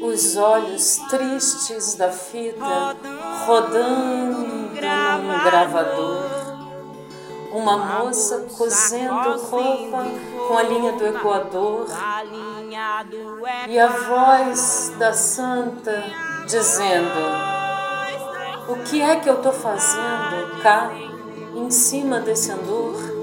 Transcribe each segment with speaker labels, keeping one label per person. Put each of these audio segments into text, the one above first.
Speaker 1: os olhos tristes da fita rodando num gravador. Uma moça cozendo roupa com a linha do Equador e a voz da santa dizendo: O que é que eu estou fazendo cá em cima desse andor?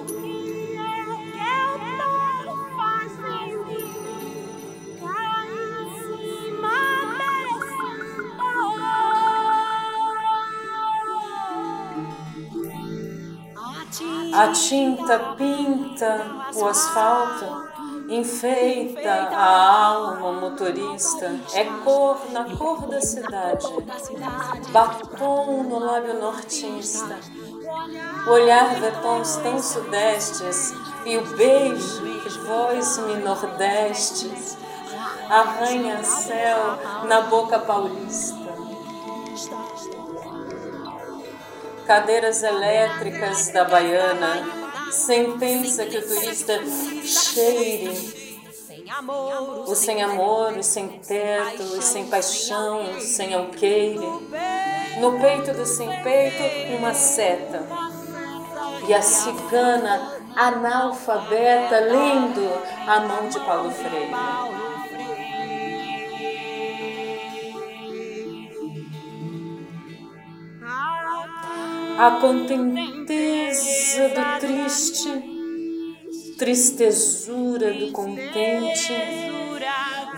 Speaker 1: A tinta pinta o asfalto, enfeita a alma motorista. É cor na cor da cidade, batom no lábio nortista. O olhar vê tons tão sudestes e o beijo que voz-me nordestes arranha céu na boca paulista. Cadeiras elétricas da Baiana, sentença que o turista cheire o sem amor, o sem teto, o sem paixão, o sem alqueire. No peito do sem peito, uma seta. E a cigana analfabeta lendo a mão de Paulo Freire. A contenteza do triste, tristezura do contente,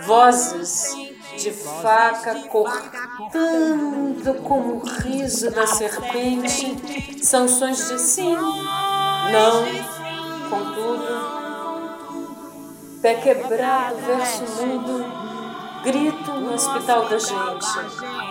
Speaker 1: vozes de faca cortando como o riso da serpente, sons de sim, não, contudo, pé quebrado, verso mudo, grito no hospital da gente